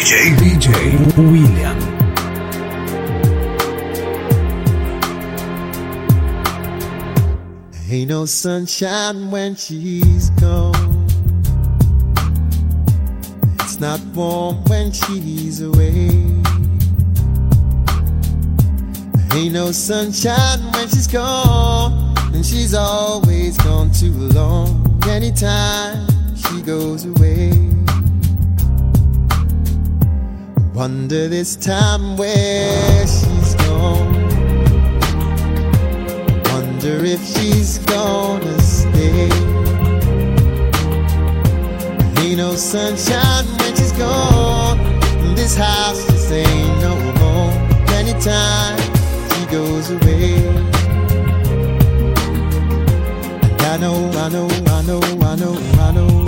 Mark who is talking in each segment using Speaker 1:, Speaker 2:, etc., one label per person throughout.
Speaker 1: DJ, DJ William.
Speaker 2: Ain't no sunshine when she's gone. It's not warm when she's away. Ain't no sunshine when she's gone. And she's always gone too long. Anytime she goes away. wonder this time where she's gone. Wonder if she's gonna stay. Ain't no sunshine when she's gone. This house just ain't no more. Anytime she goes away. And I know, I know, I know, I know, I know.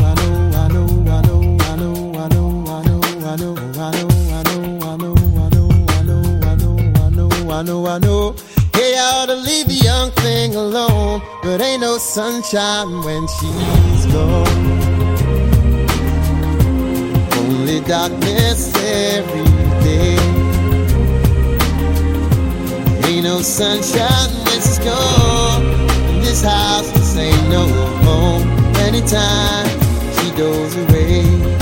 Speaker 2: I know, I know. Hey, I ought to leave the young thing alone, but ain't no sunshine when she's gone. Only darkness every day. Ain't no sunshine when she's gone. And this house just ain't no home anytime she goes away.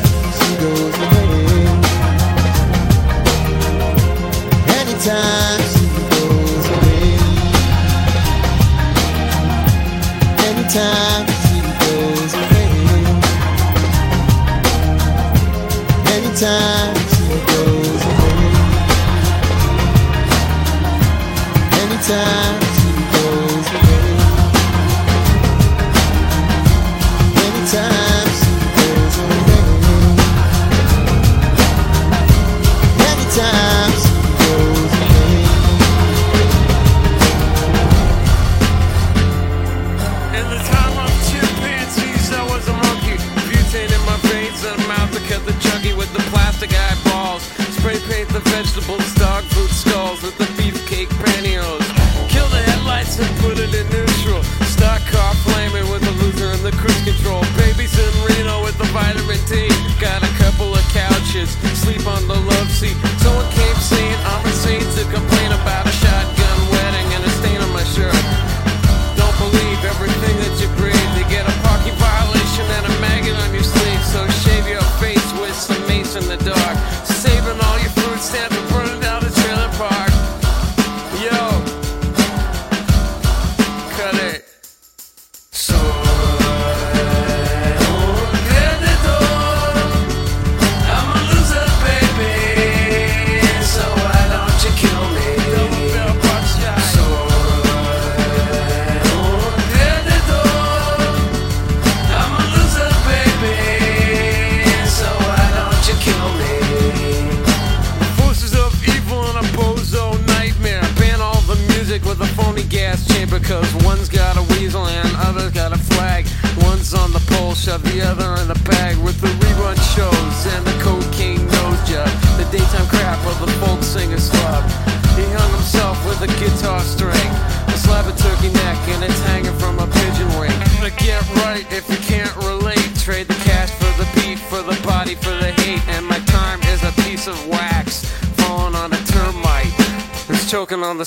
Speaker 3: full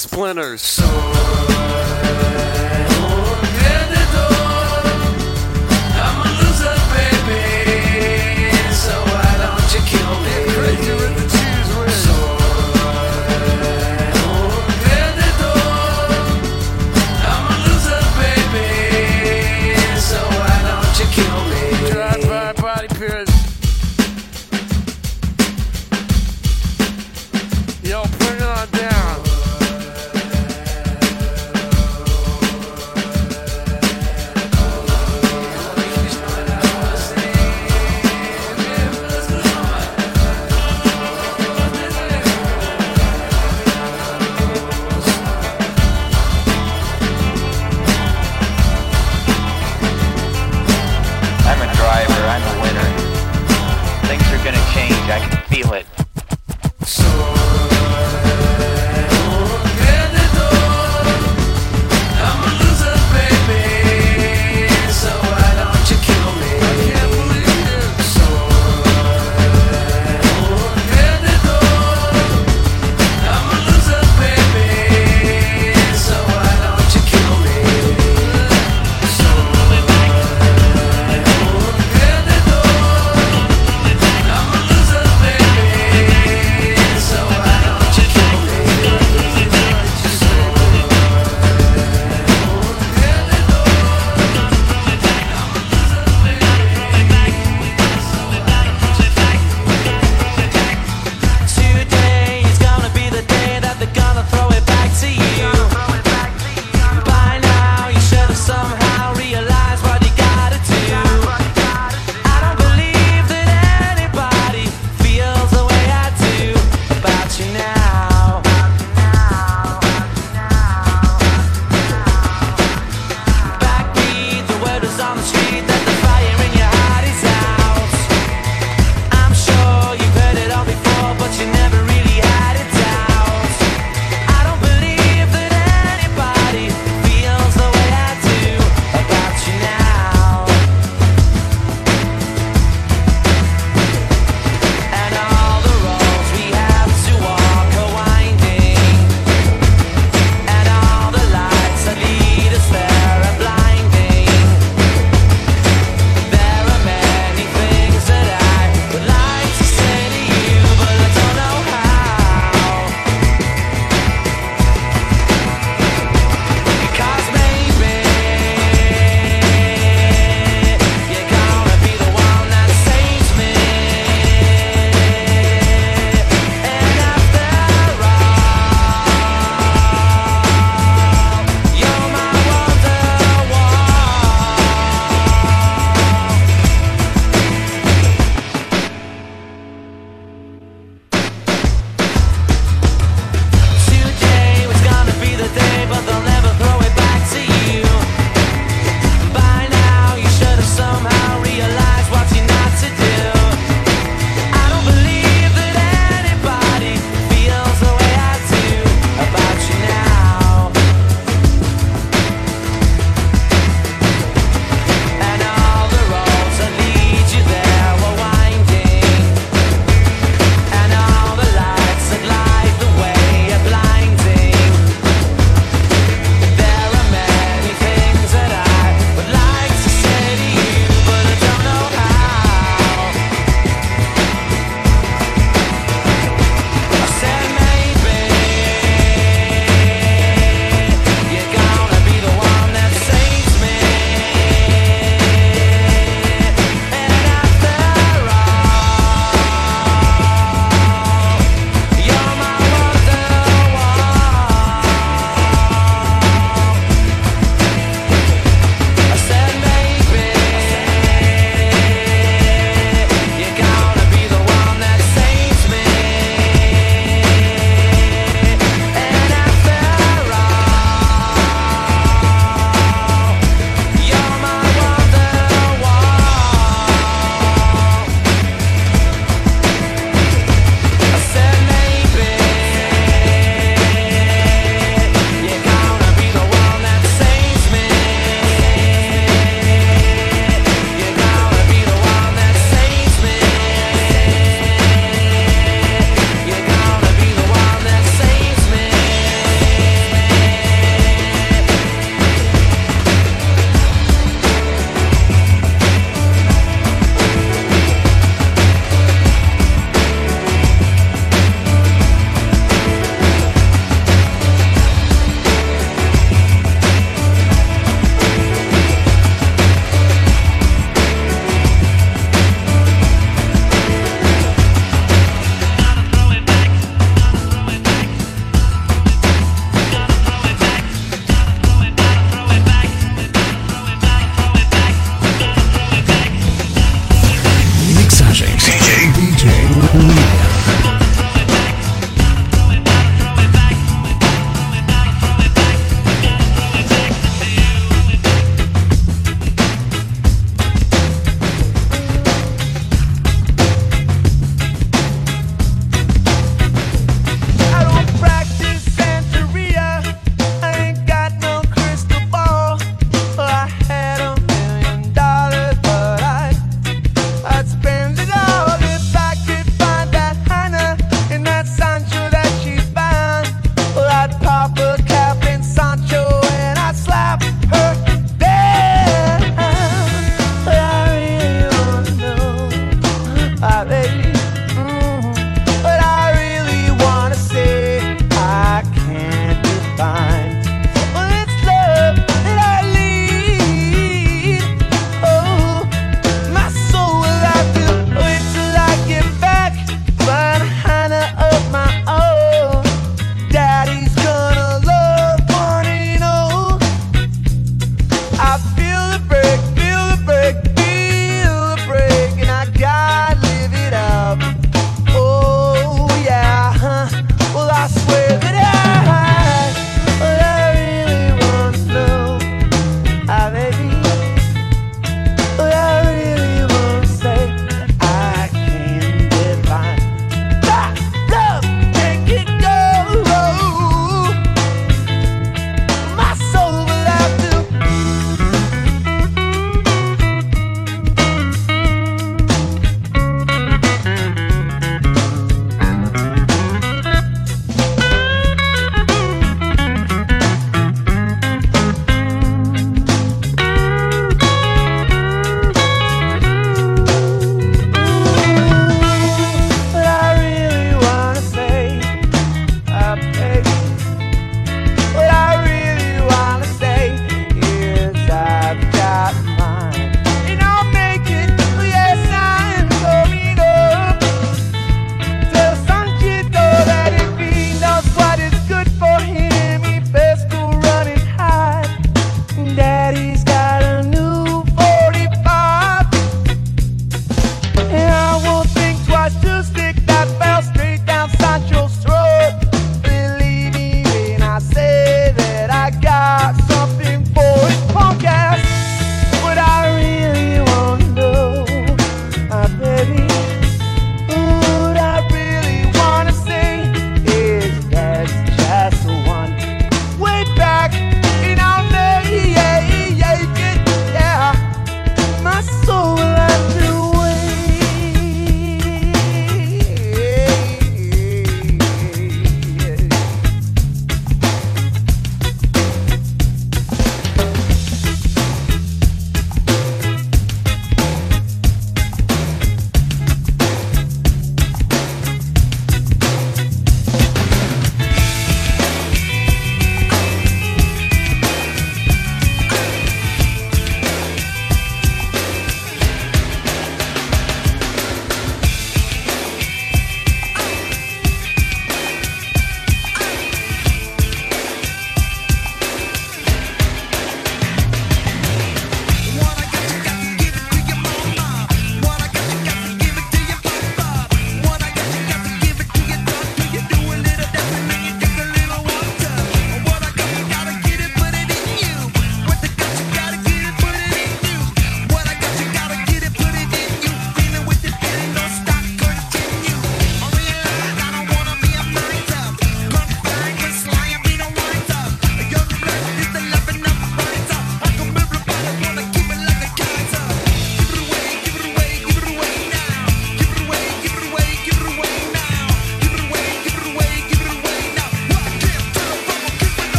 Speaker 3: splinters.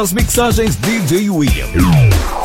Speaker 1: Nas mixagens DJ William.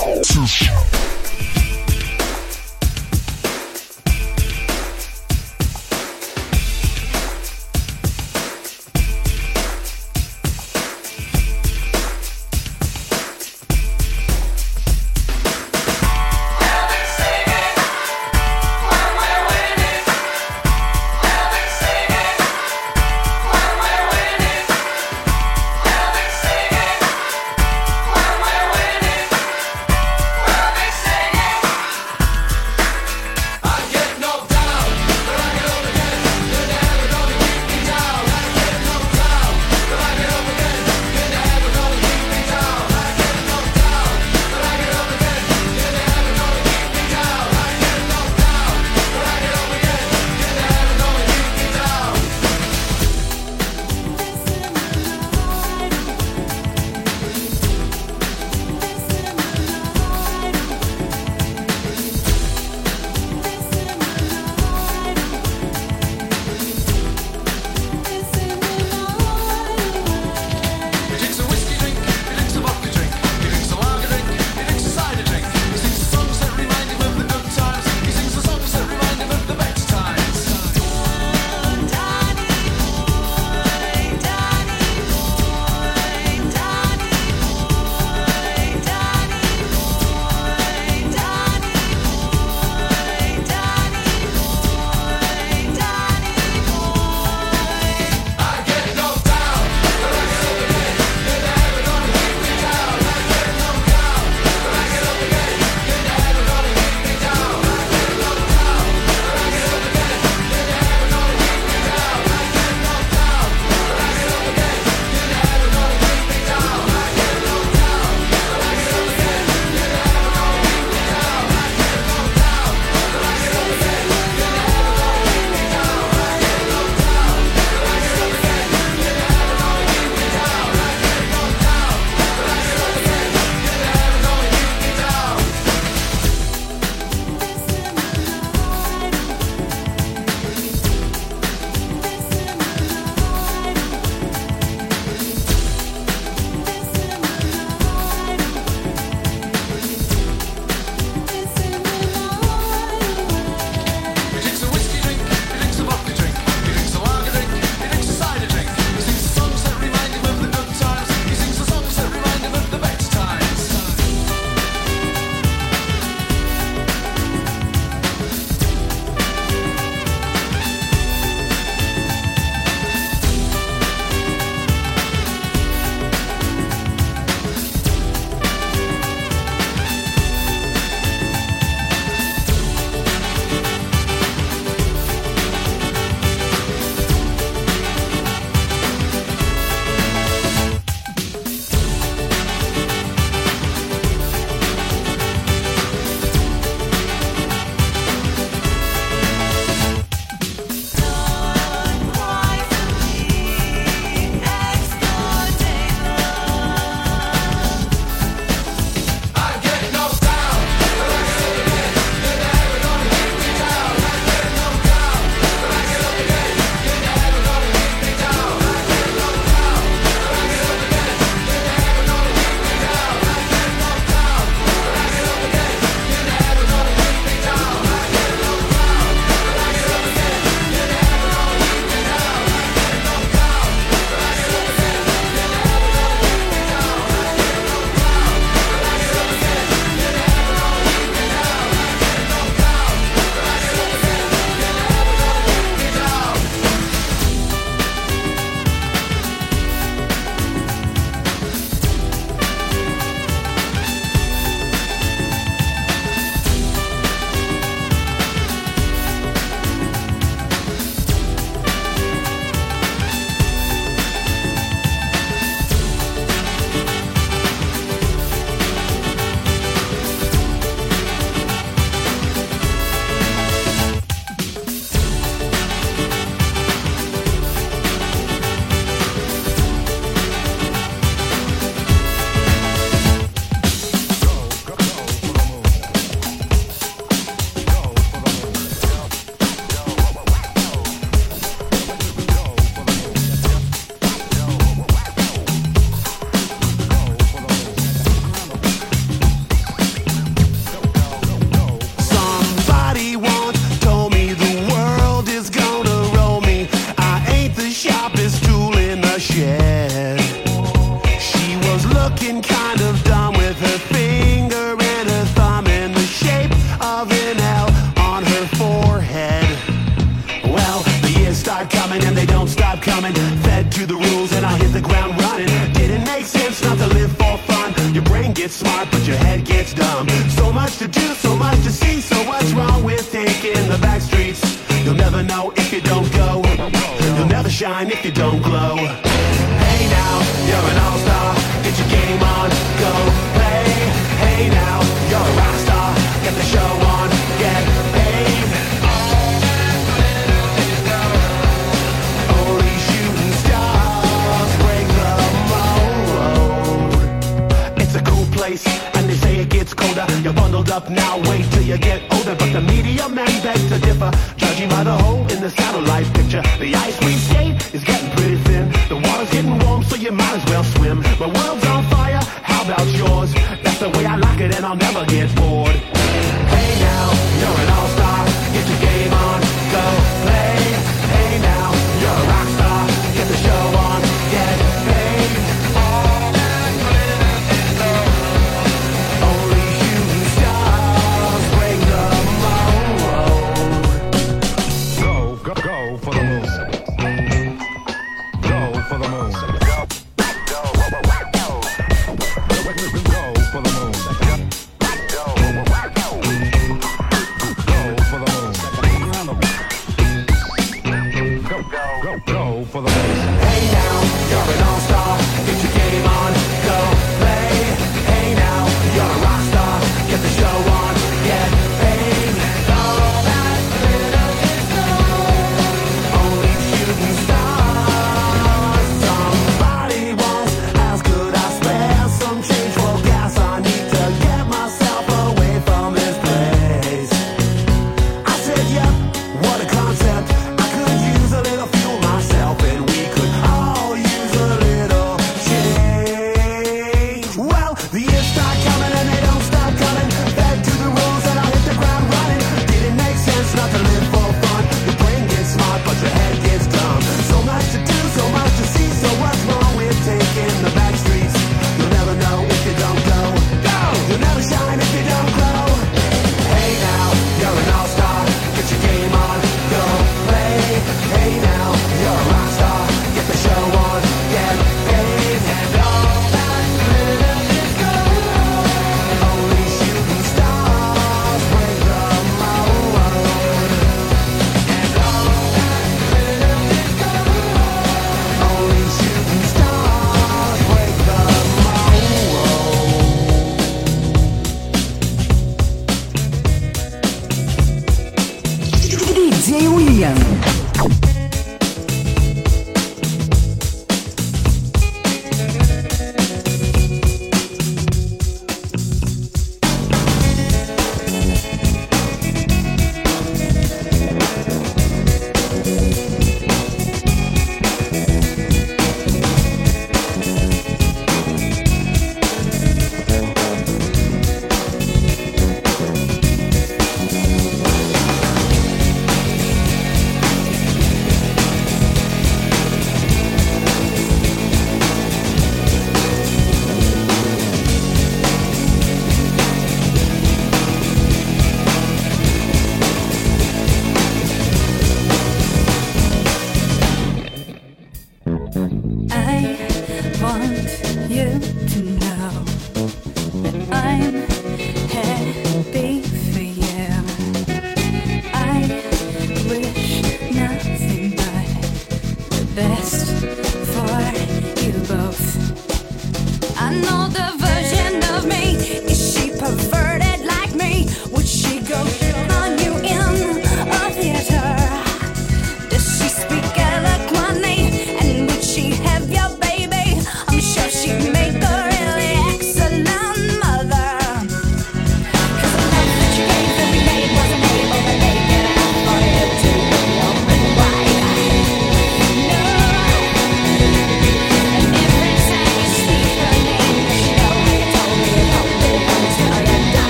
Speaker 4: but the media man beg to differ, judging by the hole in the satellite picture.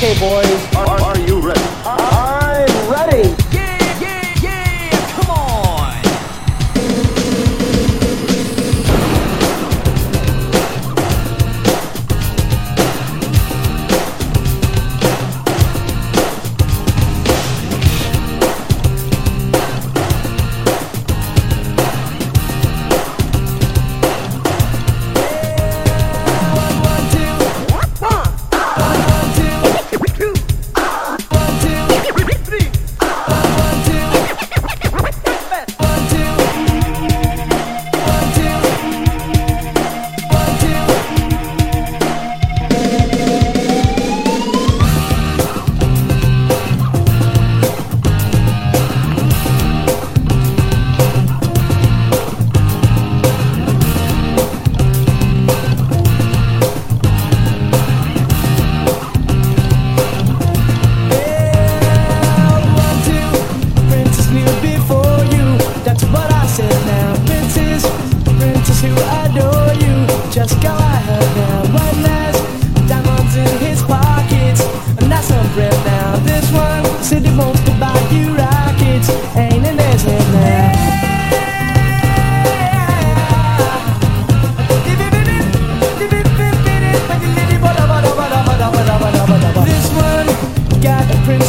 Speaker 1: Okay, boys,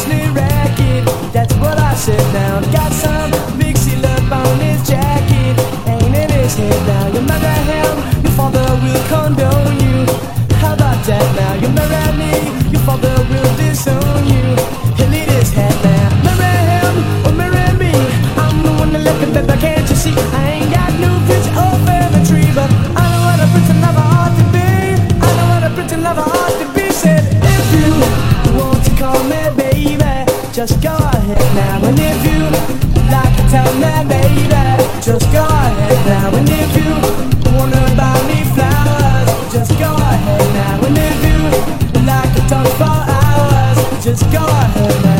Speaker 5: Racket. That's what I said now. Got some mixy love on his jacket. Ain't in his head now. You marry him, your father will condone you. How about that now? You marry me, your father will disown you. He'll eat his head now. Marry him or marry me. I'm the one. Can't you see? I ain't got no just go ahead now. And if you like to tell me, baby, just go ahead now. And if you wanna buy me flowers, just go ahead now. And if you like to talk for hours, just go ahead now.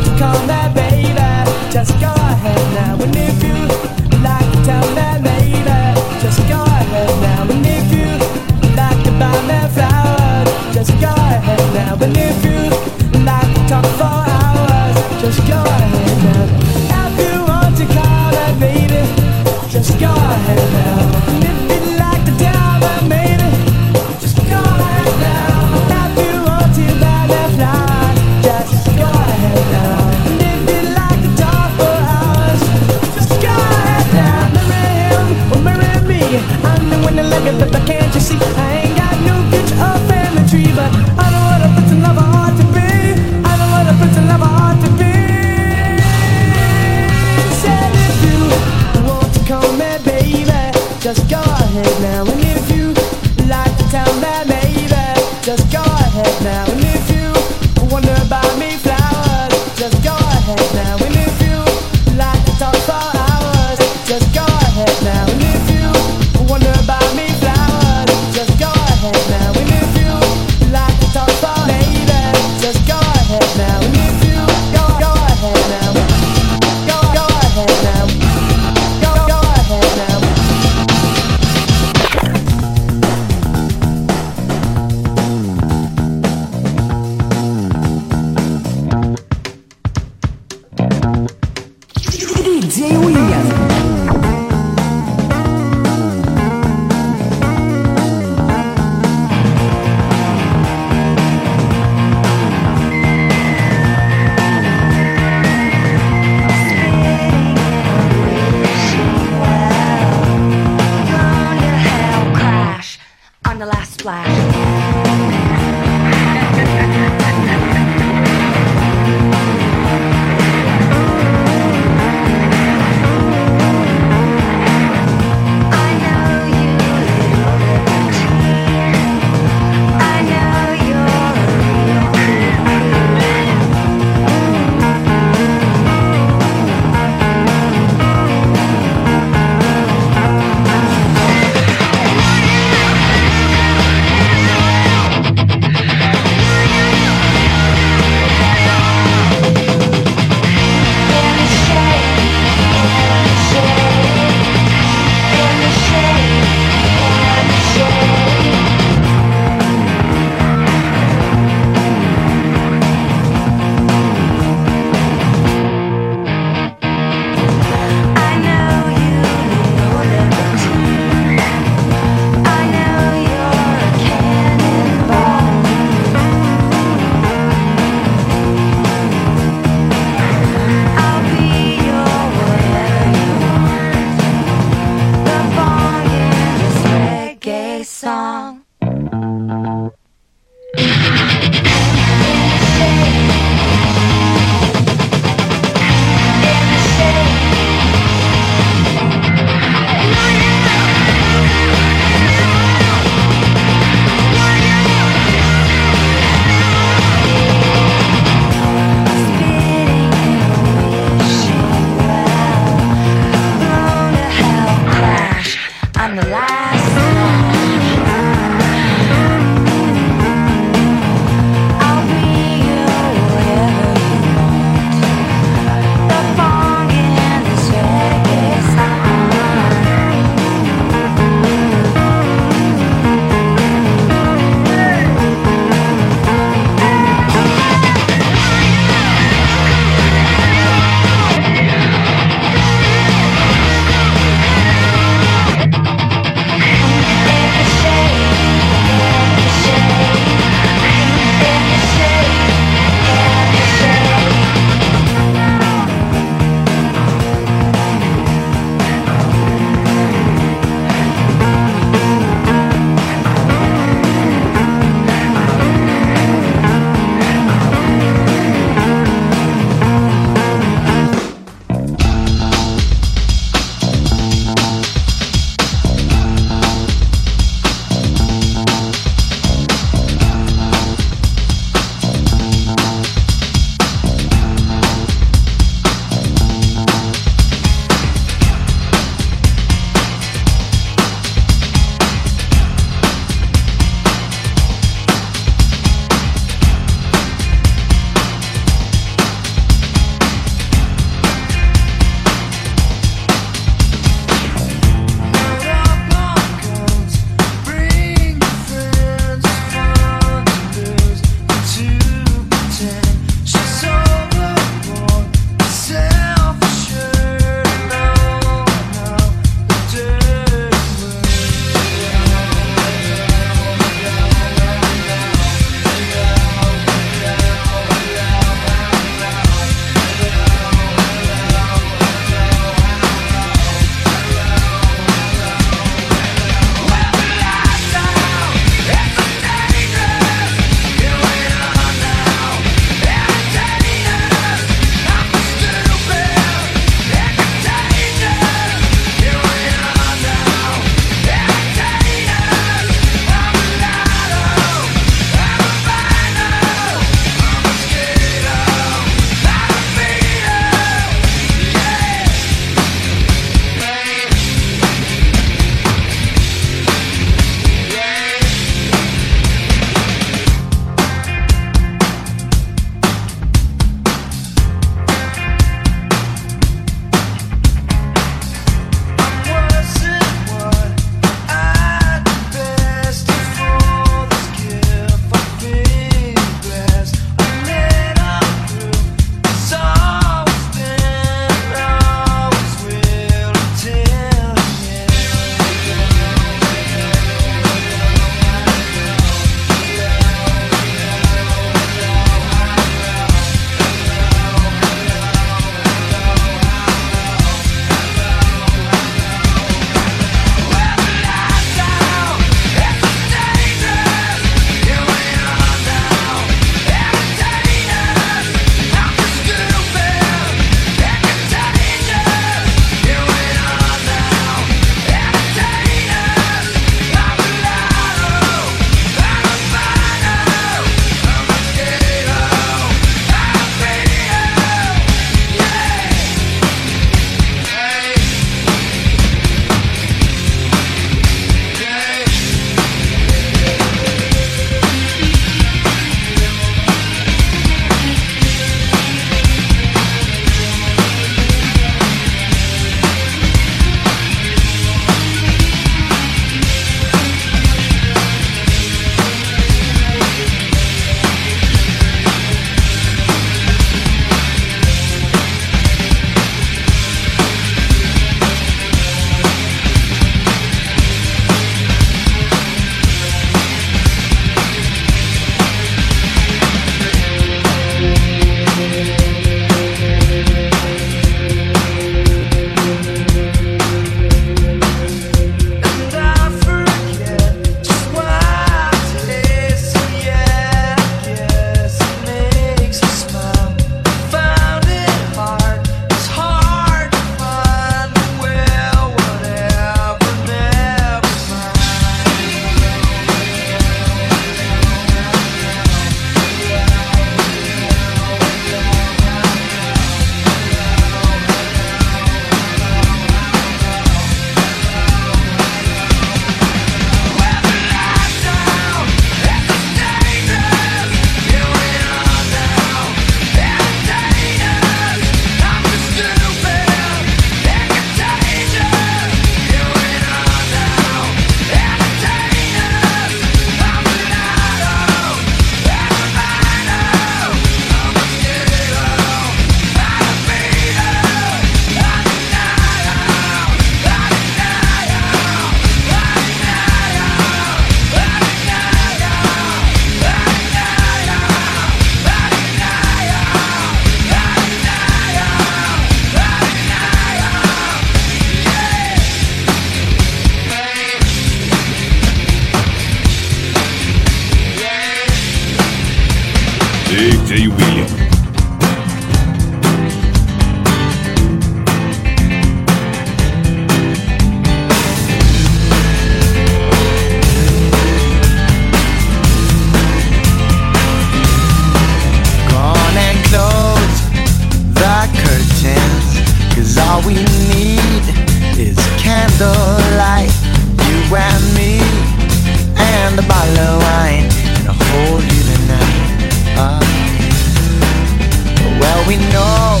Speaker 6: We know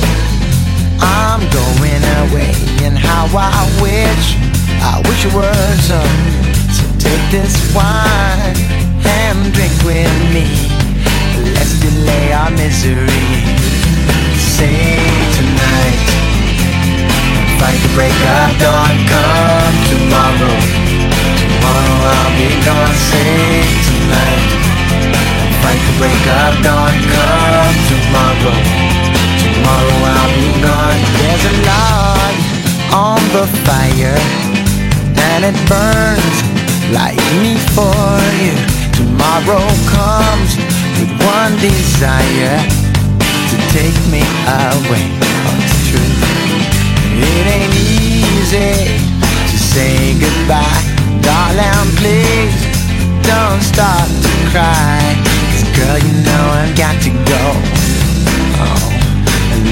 Speaker 6: I'm going away, and how I wish, I wish it were so. So take this wine and drink with me. Let's delay our misery. Say tonight, fight the break of dawn. Come tomorrow, tomorrow I'll be gone. Say tonight, fight the break of dawn. Come tomorrow, tomorrow I'll be gone. There's a log on the fire, and it burns like me for you. Tomorrow comes with one desire to take me away. Oh, it's true. It ain't easy to say goodbye, darling. Please don't start to cry. Cause girl, you know I've got to go.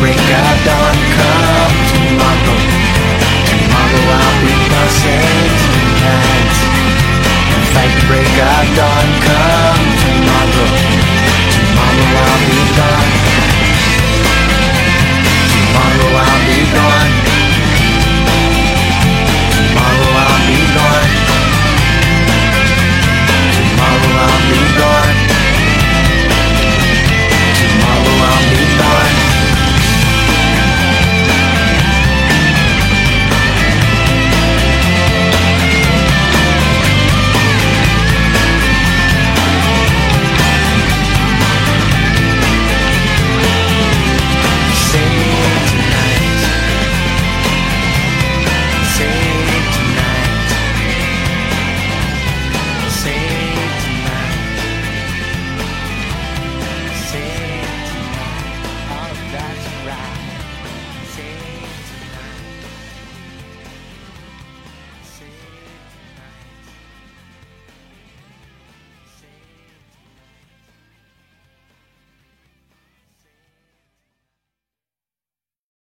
Speaker 6: break of dawn. Come tomorrow, tomorrow I'll be. Save tonight and fight break of dawn. Come